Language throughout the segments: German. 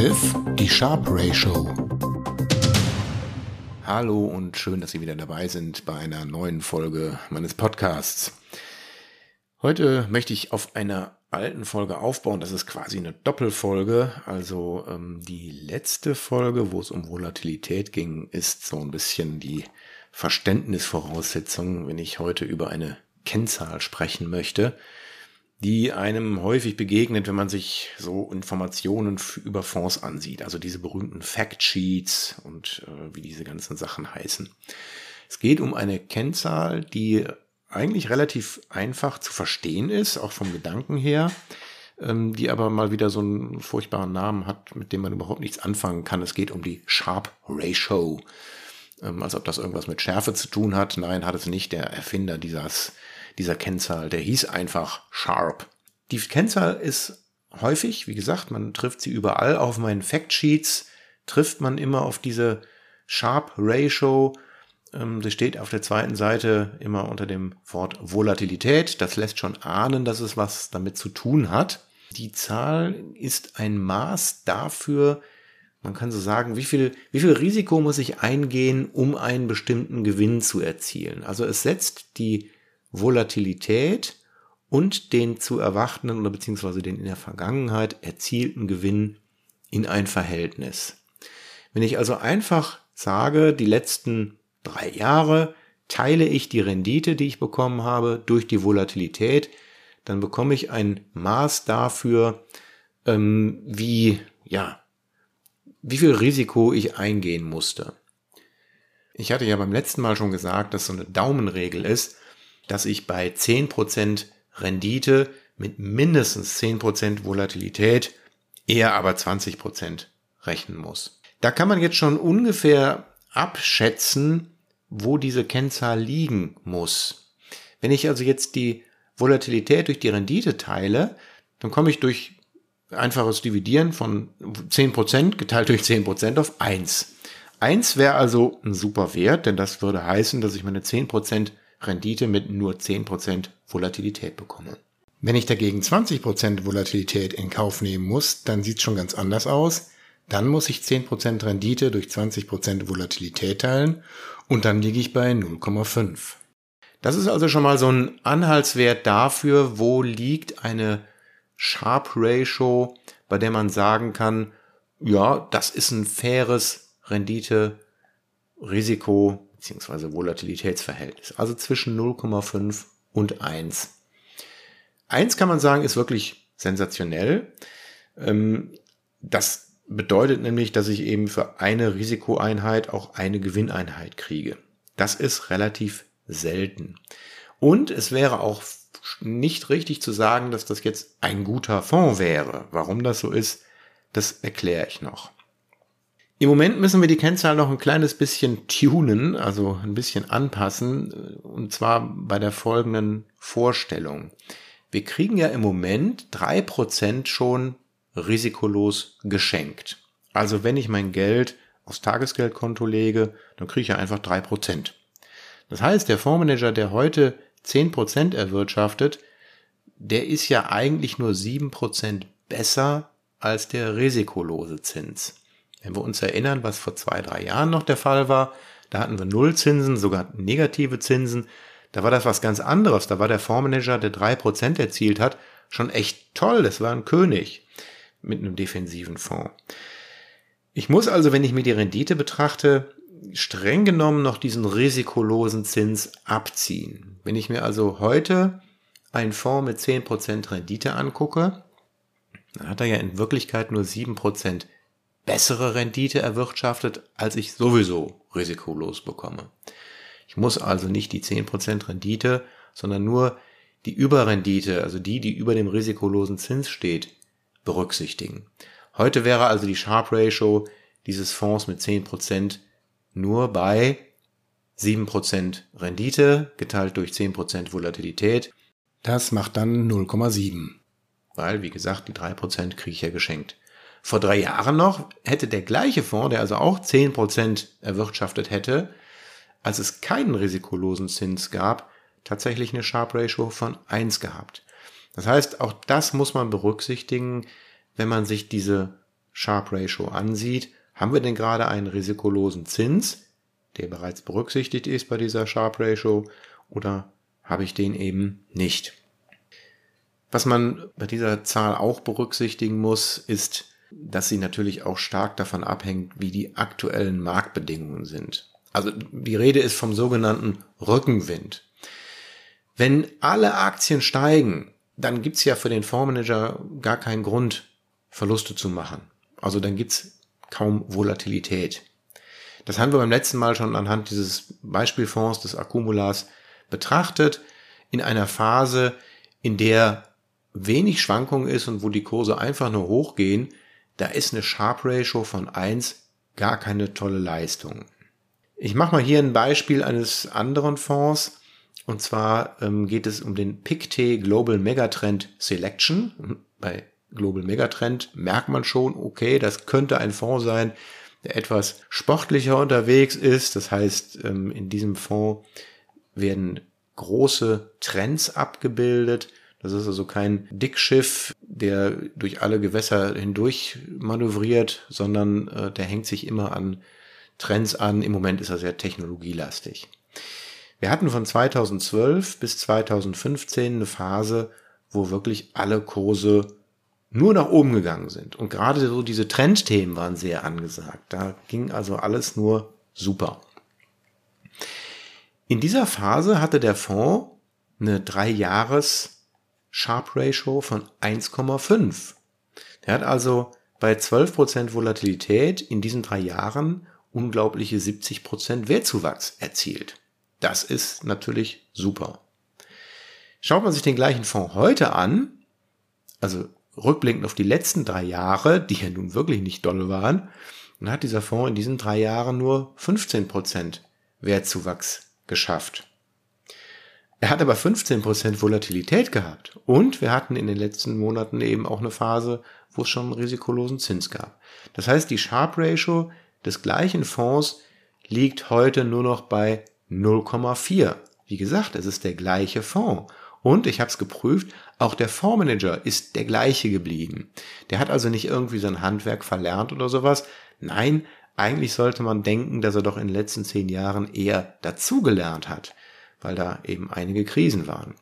11, die Sharp Ratio. Hallo und schön, dass Sie wieder dabei sind bei einer neuen Folge meines Podcasts. Heute möchte ich auf einer alten Folge aufbauen. Das ist quasi eine Doppelfolge. Also ähm, die letzte Folge, wo es um Volatilität ging, ist so ein bisschen die Verständnisvoraussetzung, wenn ich heute über eine Kennzahl sprechen möchte die einem häufig begegnet, wenn man sich so Informationen über Fonds ansieht. Also diese berühmten Factsheets und äh, wie diese ganzen Sachen heißen. Es geht um eine Kennzahl, die eigentlich relativ einfach zu verstehen ist, auch vom Gedanken her, ähm, die aber mal wieder so einen furchtbaren Namen hat, mit dem man überhaupt nichts anfangen kann. Es geht um die Sharp Ratio. Ähm, als ob das irgendwas mit Schärfe zu tun hat. Nein, hat es nicht. Der Erfinder dieses dieser Kennzahl. Der hieß einfach Sharp. Die Kennzahl ist häufig, wie gesagt, man trifft sie überall. Auf meinen Factsheets trifft man immer auf diese Sharp Ratio. Ähm, sie steht auf der zweiten Seite immer unter dem Wort Volatilität. Das lässt schon ahnen, dass es was damit zu tun hat. Die Zahl ist ein Maß dafür, man kann so sagen, wie viel, wie viel Risiko muss ich eingehen, um einen bestimmten Gewinn zu erzielen. Also es setzt die Volatilität und den zu erwartenden oder beziehungsweise den in der Vergangenheit erzielten Gewinn in ein Verhältnis. Wenn ich also einfach sage, die letzten drei Jahre teile ich die Rendite, die ich bekommen habe, durch die Volatilität, dann bekomme ich ein Maß dafür, ähm, wie, ja, wie viel Risiko ich eingehen musste. Ich hatte ja beim letzten Mal schon gesagt, dass so eine Daumenregel ist, dass ich bei 10% Rendite mit mindestens 10% Volatilität, eher aber 20% rechnen muss. Da kann man jetzt schon ungefähr abschätzen, wo diese Kennzahl liegen muss. Wenn ich also jetzt die Volatilität durch die Rendite teile, dann komme ich durch einfaches Dividieren von 10% geteilt durch 10% auf 1. 1 wäre also ein super Wert, denn das würde heißen, dass ich meine 10% Rendite mit nur 10% Volatilität bekomme. Wenn ich dagegen 20% Volatilität in Kauf nehmen muss, dann sieht es schon ganz anders aus. Dann muss ich 10% Rendite durch 20% Volatilität teilen und dann liege ich bei 0,5. Das ist also schon mal so ein Anhaltswert dafür, wo liegt eine Sharp Ratio, bei der man sagen kann, ja, das ist ein faires Rendite-Risiko beziehungsweise Volatilitätsverhältnis, also zwischen 0,5 und 1. 1 kann man sagen, ist wirklich sensationell. Ähm, das bedeutet nämlich, dass ich eben für eine Risikoeinheit auch eine Gewinneinheit kriege. Das ist relativ selten. Und es wäre auch nicht richtig zu sagen, dass das jetzt ein guter Fonds wäre. Warum das so ist, das erkläre ich noch. Im Moment müssen wir die Kennzahl noch ein kleines bisschen tunen, also ein bisschen anpassen, und zwar bei der folgenden Vorstellung. Wir kriegen ja im Moment drei Prozent schon risikolos geschenkt. Also wenn ich mein Geld aufs Tagesgeldkonto lege, dann kriege ich ja einfach drei Prozent. Das heißt, der Fondsmanager, der heute zehn Prozent erwirtschaftet, der ist ja eigentlich nur sieben Prozent besser als der risikolose Zins. Wenn wir uns erinnern, was vor zwei, drei Jahren noch der Fall war, da hatten wir Nullzinsen, sogar negative Zinsen. Da war das was ganz anderes. Da war der Fondsmanager, der drei Prozent erzielt hat, schon echt toll. Das war ein König mit einem defensiven Fonds. Ich muss also, wenn ich mir die Rendite betrachte, streng genommen noch diesen risikolosen Zins abziehen. Wenn ich mir also heute einen Fonds mit zehn Prozent Rendite angucke, dann hat er ja in Wirklichkeit nur sieben Prozent bessere Rendite erwirtschaftet, als ich sowieso risikolos bekomme. Ich muss also nicht die 10% Rendite, sondern nur die Überrendite, also die, die über dem risikolosen Zins steht, berücksichtigen. Heute wäre also die Sharp Ratio dieses Fonds mit 10% nur bei 7% Rendite geteilt durch 10% Volatilität. Das macht dann 0,7. Weil, wie gesagt, die 3% kriege ich ja geschenkt. Vor drei Jahren noch hätte der gleiche Fonds, der also auch 10% erwirtschaftet hätte, als es keinen risikolosen Zins gab, tatsächlich eine Sharp Ratio von 1 gehabt. Das heißt, auch das muss man berücksichtigen, wenn man sich diese Sharp Ratio ansieht, haben wir denn gerade einen risikolosen Zins, der bereits berücksichtigt ist bei dieser Sharp Ratio, oder habe ich den eben nicht? Was man bei dieser Zahl auch berücksichtigen muss, ist, dass sie natürlich auch stark davon abhängt, wie die aktuellen Marktbedingungen sind. Also die Rede ist vom sogenannten Rückenwind. Wenn alle Aktien steigen, dann gibt's ja für den Fondsmanager gar keinen Grund, Verluste zu machen. Also dann gibt's kaum Volatilität. Das haben wir beim letzten Mal schon anhand dieses Beispielfonds des Akkumulars betrachtet. In einer Phase, in der wenig Schwankung ist und wo die Kurse einfach nur hochgehen, da ist eine Sharp Ratio von 1 gar keine tolle Leistung. Ich mache mal hier ein Beispiel eines anderen Fonds. Und zwar ähm, geht es um den PICT Global Megatrend Selection. Bei Global Megatrend merkt man schon, okay, das könnte ein Fonds sein, der etwas sportlicher unterwegs ist. Das heißt, ähm, in diesem Fonds werden große Trends abgebildet das ist also kein Dickschiff, der durch alle Gewässer hindurch manövriert, sondern äh, der hängt sich immer an Trends an. Im Moment ist er sehr technologielastig. Wir hatten von 2012 bis 2015 eine Phase, wo wirklich alle Kurse nur nach oben gegangen sind. Und gerade so diese Trendthemen waren sehr angesagt. Da ging also alles nur super. In dieser Phase hatte der Fonds eine drei Jahres Sharp Ratio von 1,5. Der hat also bei 12% Volatilität in diesen drei Jahren unglaubliche 70% Wertzuwachs erzielt. Das ist natürlich super. Schaut man sich den gleichen Fonds heute an, also rückblickend auf die letzten drei Jahre, die ja nun wirklich nicht dolle waren, dann hat dieser Fonds in diesen drei Jahren nur 15% Wertzuwachs geschafft. Er hat aber 15% Volatilität gehabt. Und wir hatten in den letzten Monaten eben auch eine Phase, wo es schon einen risikolosen Zins gab. Das heißt, die Sharp Ratio des gleichen Fonds liegt heute nur noch bei 0,4. Wie gesagt, es ist der gleiche Fonds. Und ich habe es geprüft, auch der Fondsmanager ist der gleiche geblieben. Der hat also nicht irgendwie sein Handwerk verlernt oder sowas. Nein, eigentlich sollte man denken, dass er doch in den letzten zehn Jahren eher dazugelernt hat weil da eben einige Krisen waren.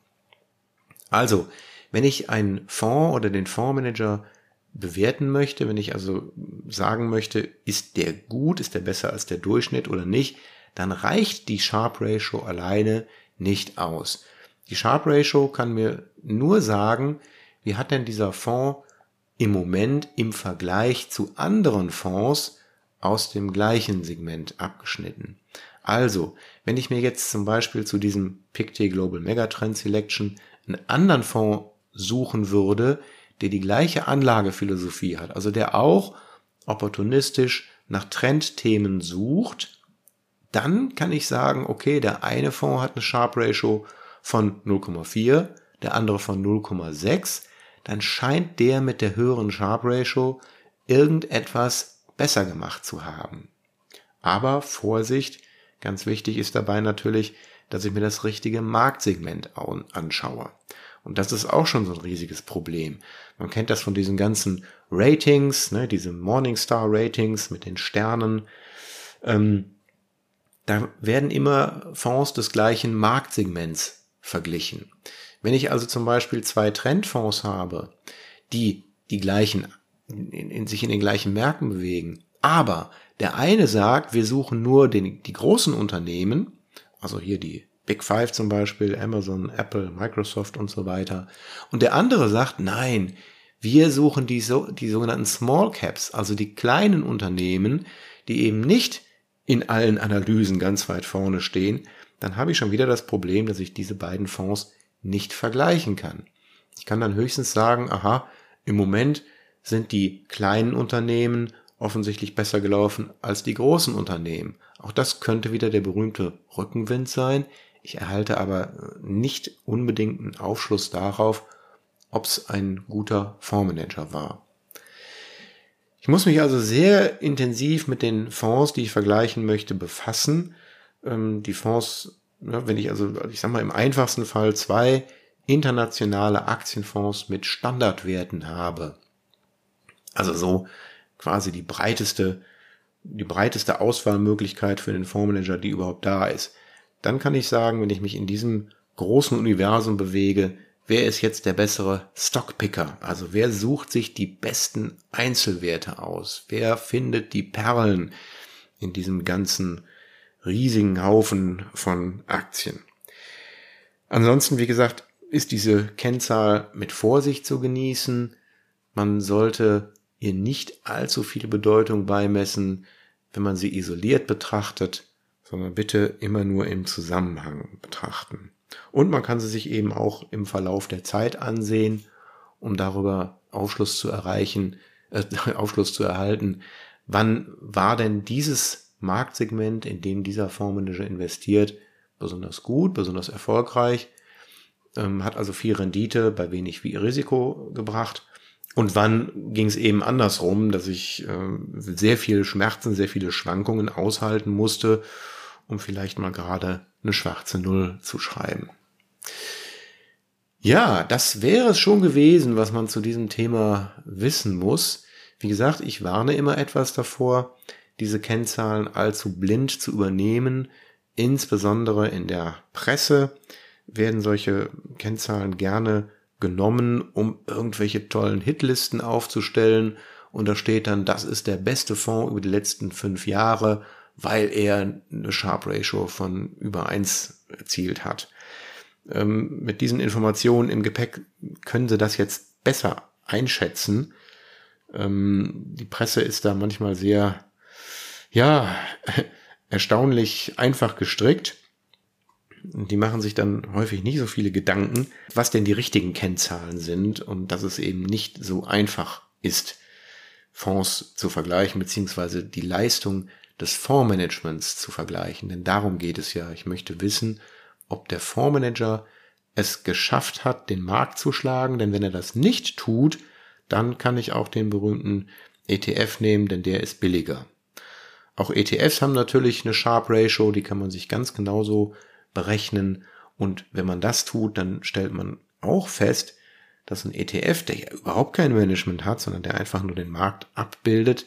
Also, wenn ich einen Fonds oder den Fondsmanager bewerten möchte, wenn ich also sagen möchte, ist der gut, ist der besser als der Durchschnitt oder nicht, dann reicht die Sharp Ratio alleine nicht aus. Die Sharp Ratio kann mir nur sagen, wie hat denn dieser Fonds im Moment im Vergleich zu anderen Fonds aus dem gleichen Segment abgeschnitten. Also, wenn ich mir jetzt zum Beispiel zu diesem PICT Global Megatrend Selection einen anderen Fonds suchen würde, der die gleiche Anlagephilosophie hat, also der auch opportunistisch nach Trendthemen sucht, dann kann ich sagen, okay, der eine Fonds hat eine Sharp Ratio von 0,4, der andere von 0,6, dann scheint der mit der höheren Sharp Ratio irgendetwas besser gemacht zu haben. Aber Vorsicht, Ganz wichtig ist dabei natürlich, dass ich mir das richtige Marktsegment anschaue. Und das ist auch schon so ein riesiges Problem. Man kennt das von diesen ganzen Ratings, ne, diese Morningstar Ratings mit den Sternen. Ähm, da werden immer Fonds des gleichen Marktsegments verglichen. Wenn ich also zum Beispiel zwei Trendfonds habe, die die gleichen, in, in, sich in den gleichen Märkten bewegen, aber der eine sagt, wir suchen nur den, die großen Unternehmen, also hier die Big Five zum Beispiel, Amazon, Apple, Microsoft und so weiter. Und der andere sagt, nein, wir suchen die, so, die sogenannten Small Caps, also die kleinen Unternehmen, die eben nicht in allen Analysen ganz weit vorne stehen, dann habe ich schon wieder das Problem, dass ich diese beiden Fonds nicht vergleichen kann. Ich kann dann höchstens sagen, aha, im Moment sind die kleinen Unternehmen offensichtlich besser gelaufen als die großen Unternehmen. Auch das könnte wieder der berühmte Rückenwind sein. Ich erhalte aber nicht unbedingt einen Aufschluss darauf, ob es ein guter Fondsmanager war. Ich muss mich also sehr intensiv mit den Fonds, die ich vergleichen möchte, befassen. Ähm, die Fonds, wenn ich also, ich sag mal im einfachsten Fall zwei internationale Aktienfonds mit Standardwerten habe. Also so, quasi die breiteste, die breiteste Auswahlmöglichkeit für den Fondsmanager, die überhaupt da ist. Dann kann ich sagen, wenn ich mich in diesem großen Universum bewege, wer ist jetzt der bessere Stockpicker? Also wer sucht sich die besten Einzelwerte aus? Wer findet die Perlen in diesem ganzen riesigen Haufen von Aktien? Ansonsten, wie gesagt, ist diese Kennzahl mit Vorsicht zu genießen. Man sollte ihr nicht allzu viel Bedeutung beimessen, wenn man sie isoliert betrachtet, sondern bitte immer nur im Zusammenhang betrachten. Und man kann sie sich eben auch im Verlauf der Zeit ansehen, um darüber Aufschluss zu erreichen, äh, Aufschluss zu erhalten, wann war denn dieses Marktsegment, in dem dieser Fondsmanager investiert, besonders gut, besonders erfolgreich, ähm, hat also viel Rendite bei wenig Risiko gebracht. Und wann ging es eben andersrum, dass ich äh, sehr viel Schmerzen, sehr viele Schwankungen aushalten musste, um vielleicht mal gerade eine schwarze Null zu schreiben. Ja, das wäre es schon gewesen, was man zu diesem Thema wissen muss. Wie gesagt, ich warne immer etwas davor, diese Kennzahlen allzu blind zu übernehmen. Insbesondere in der Presse werden solche Kennzahlen gerne genommen, um irgendwelche tollen Hitlisten aufzustellen. Und da steht dann, das ist der beste Fonds über die letzten fünf Jahre weil er eine Sharp Ratio von über eins erzielt hat. Ähm, mit diesen Informationen im Gepäck können Sie das jetzt besser einschätzen. Ähm, die Presse ist da manchmal sehr, ja, erstaunlich einfach gestrickt. Die machen sich dann häufig nicht so viele Gedanken, was denn die richtigen Kennzahlen sind und dass es eben nicht so einfach ist, Fonds zu vergleichen, beziehungsweise die Leistung des Fondsmanagements zu vergleichen. Denn darum geht es ja. Ich möchte wissen, ob der Fondsmanager es geschafft hat, den Markt zu schlagen. Denn wenn er das nicht tut, dann kann ich auch den berühmten ETF nehmen, denn der ist billiger. Auch ETFs haben natürlich eine Sharp Ratio, die kann man sich ganz genauso berechnen. Und wenn man das tut, dann stellt man auch fest, dass ein ETF, der ja überhaupt kein Management hat, sondern der einfach nur den Markt abbildet,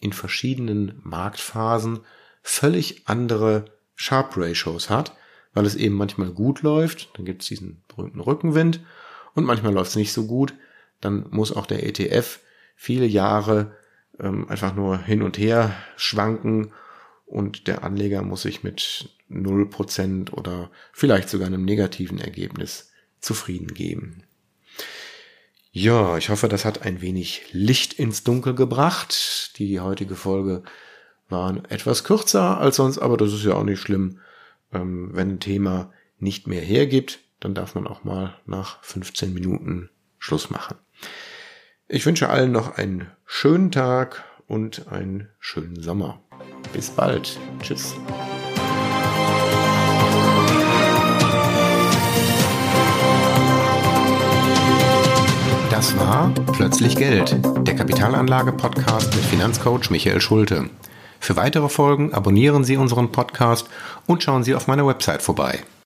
in verschiedenen Marktphasen völlig andere Sharp Ratios hat, weil es eben manchmal gut läuft, dann gibt es diesen berühmten Rückenwind und manchmal läuft es nicht so gut, dann muss auch der ETF viele Jahre ähm, einfach nur hin und her schwanken und der Anleger muss sich mit 0% oder vielleicht sogar einem negativen Ergebnis zufrieden geben. Ja, ich hoffe, das hat ein wenig Licht ins Dunkel gebracht. Die heutige Folge war etwas kürzer als sonst, aber das ist ja auch nicht schlimm. Ähm, wenn ein Thema nicht mehr hergibt, dann darf man auch mal nach 15 Minuten Schluss machen. Ich wünsche allen noch einen schönen Tag und einen schönen Sommer. Bis bald. Tschüss. Das war Plötzlich Geld, der Kapitalanlage-Podcast mit Finanzcoach Michael Schulte. Für weitere Folgen abonnieren Sie unseren Podcast und schauen Sie auf meiner Website vorbei